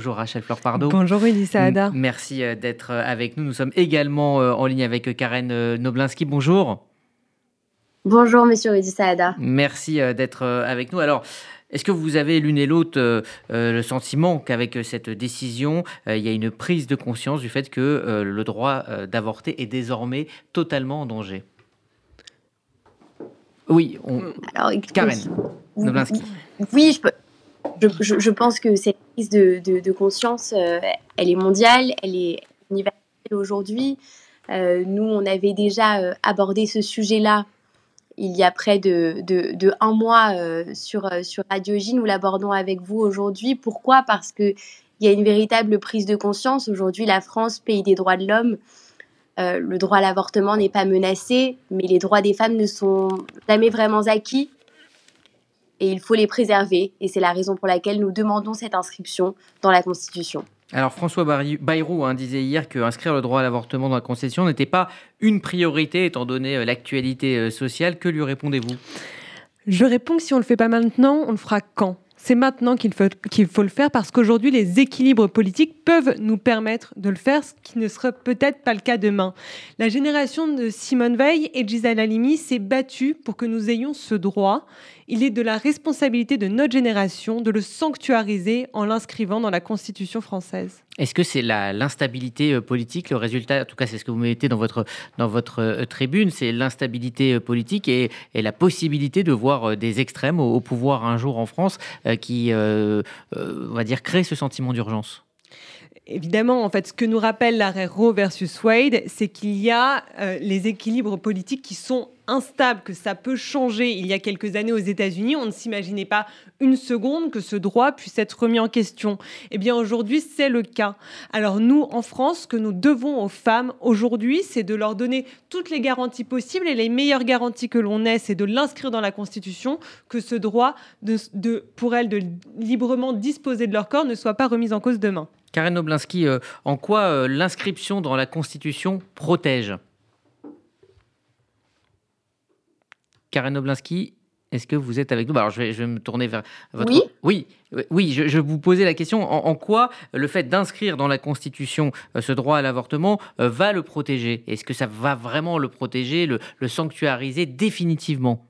Bonjour Rachel Fleur Pardo. Bonjour Rudy Saada. Merci d'être avec nous. Nous sommes également en ligne avec Karen Noblinski. Bonjour. Bonjour Monsieur Rudy Saada. Merci d'être avec nous. Alors, est-ce que vous avez l'une et l'autre le sentiment qu'avec cette décision, il y a une prise de conscience du fait que le droit d'avorter est désormais totalement en danger? Oui, on... Alors, Karen Noblinski. Oui, je peux. Je, pense que cette prise de, conscience, euh, elle est mondiale, elle est universelle aujourd'hui. Euh, nous, on avait déjà euh, abordé ce sujet-là il y a près de, un mois sur, sur Radio J. Nous l'abordons avec vous aujourd'hui. Pourquoi? Parce qu'il y a une véritable prise de conscience. Aujourd'hui, la France, pays des droits de l'homme, le droit à l'avortement n'est pas menacé, mais les droits des femmes ne sont jamais vraiment acquis et il faut les préserver. Et c'est la raison pour laquelle nous demandons cette inscription dans la Constitution. Alors François Bayrou hein, disait hier qu'inscrire le droit à l'avortement dans la Constitution n'était pas une priorité étant donné euh, l'actualité euh, sociale. Que lui répondez-vous? Je réponds que si on ne le fait pas maintenant, on le fera quand? C'est maintenant qu'il faut, le faire parce qu'aujourd'hui, les équilibres politiques peuvent nous permettre de le faire, ce qui ne sera peut-être pas le cas demain. La génération de Simone Veil et Gisèle Halimi s'est battue pour que nous ayons ce droit il est de la responsabilité de notre génération de le sanctuariser en l'inscrivant dans la Constitution française. Est-ce que c'est l'instabilité euh, politique, le résultat, en tout cas c'est ce que vous mettez dans votre, dans votre euh, tribune, c'est l'instabilité euh, politique et, la possibilité de voir des extrêmes au, pouvoir un jour en France qui, on va dire, créent ce sentiment d'urgence Évidemment, en fait, ce que nous rappelle l'arrêt Roe versus Wade, c'est qu'il y a les équilibres politiques qui sont instable, que ça peut changer. Il y a quelques années aux États-Unis, on ne s'imaginait pas une seconde que ce droit puisse être remis en question. Eh bien aujourd'hui, c'est le cas. Alors nous, en France, ce que nous devons aux femmes aujourd'hui, c'est de leur donner toutes les garanties possibles et les meilleures garanties que l'on ait, c'est de l'inscrire dans la Constitution, que ce droit pour elles de librement disposer de leur corps ne soit pas remis en cause demain. Karen Noblinski, euh, en quoi euh, l'inscription dans la Constitution protège? Karen Oblinski, est-ce que vous êtes avec nous? Bah, Alors, je vais, je vais, me tourner vers votre. Oui, oui, oui je, vous posais la question en, quoi le fait d'inscrire dans la Constitution euh, ce droit à l'avortement euh, va le protéger? Est-ce que ça va vraiment le protéger, le, sanctuariser définitivement?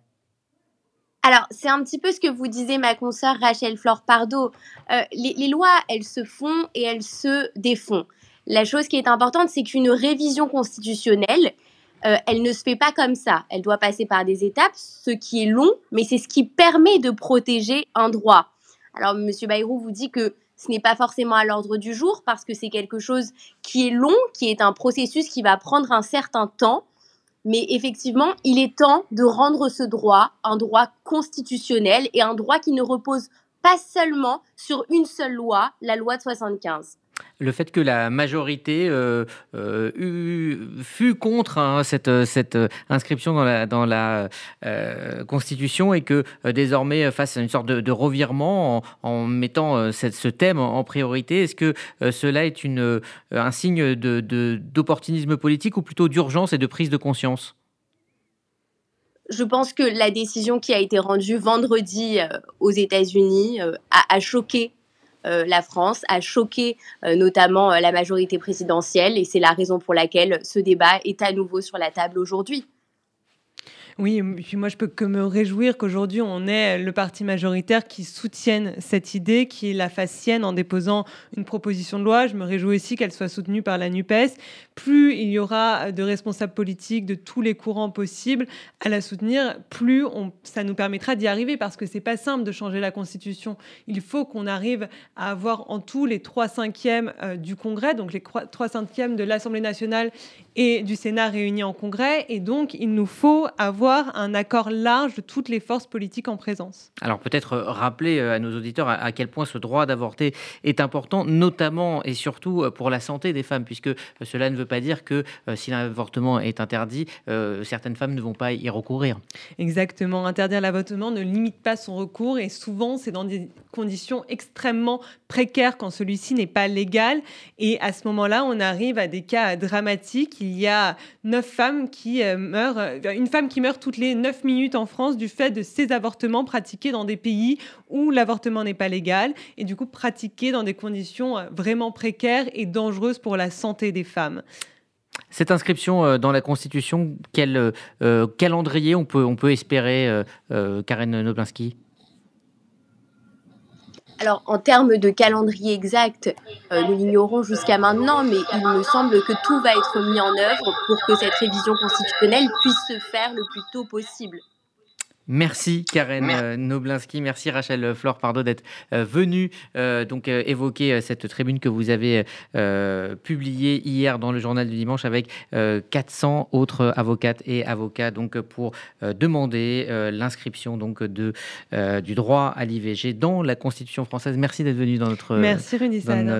Alors, c'est un petit peu ce que vous disait ma consoeur Rachel Flore Pardo. Euh, les, lois, elles se font et elles se défont. La chose qui est importante, c'est qu'une révision constitutionnelle, euh, elle ne se fait pas comme ça. Elle doit passer par des étapes, ce qui est long, mais c'est ce qui permet de protéger un droit. Alors, Monsieur Bayrou vous dit que ce n'est pas forcément à l'ordre du jour parce que c'est quelque chose qui est long, qui est un processus qui va prendre un certain temps. Mais effectivement, il est temps de rendre ce droit un droit constitutionnel et un droit qui ne repose pas seulement sur une seule loi, la loi de 75 le fait que la majorité euh, euh, fut contre hein, cette, inscription dans la, euh, Constitution et que désormais, face à une sorte de, revirement en, mettant ce thème en, priorité, est-ce que cela est un signe d'opportunisme politique ou plutôt d'urgence et de prise de conscience? Je pense que la décision qui a été rendue vendredi aux États-Unis a, choqué la France, a choqué euh, notamment euh, la majorité présidentielle et c'est la raison pour laquelle ce débat est à nouveau sur la table aujourd'hui. Oui, puis moi je peux que me réjouir qu'aujourd'hui on ait le parti majoritaire qui soutienne cette idée, qui la fasse sienne en déposant une proposition de loi. Je me réjouis aussi qu'elle soit soutenue par la NUPES. Plus il y aura de responsables politiques de tous les courants possibles à la soutenir, plus ça nous permettra d'y arriver parce que c'est pas simple de changer la Constitution. Il faut qu'on arrive à avoir en tout les trois cinquièmes euh, du Congrès, donc les trois cinquièmes de l'Assemblée nationale et du Sénat réunis en Congrès. Et donc il nous faut avoir un accord large de toutes les forces politiques en présence. Alors peut-être euh, rappeler euh, à nos auditeurs à quel point ce droit d'avorter est important, notamment et surtout euh, pour la santé des femmes, puisque cela ne veut pas dire que si l'avortement est interdit, certaines femmes ne vont pas y recourir. Exactement, interdire l'avortement ne limite pas son recours et souvent c'est dans des conditions extrêmement précaires quand celui-ci n'est pas légal et à ce moment-là on arrive à des cas dramatiques. Qu'il y a neuf femmes qui meurent, une femme qui meurt toutes les neuf minutes en France du fait de ces avortements pratiqués dans des pays où l'avortement n'est pas légal et du coup pratiqués dans des conditions vraiment précaires et dangereuses pour la santé des femmes. Cette inscription euh, dans la Constitution, quel euh, euh, calendrier on peut, on peut espérer, Karen Noblinski? Alors, en termes de calendrier exact, nous l'ignorons jusqu'à maintenant, mais il me semble que tout va être mis en œuvre pour que cette révision constitutionnelle puisse se faire le plus tôt possible. Merci Karen euh, Noblinski, merci Rachel Flore Pardo d'être euh, venue euh, donc évoquer cette tribune que vous avez publiée hier dans le journal du dimanche avec 400 autres avocates et avocats donc pour demander l'inscription donc de du droit à l'IVG dans la Constitution française. Merci d'être venu dans notre merci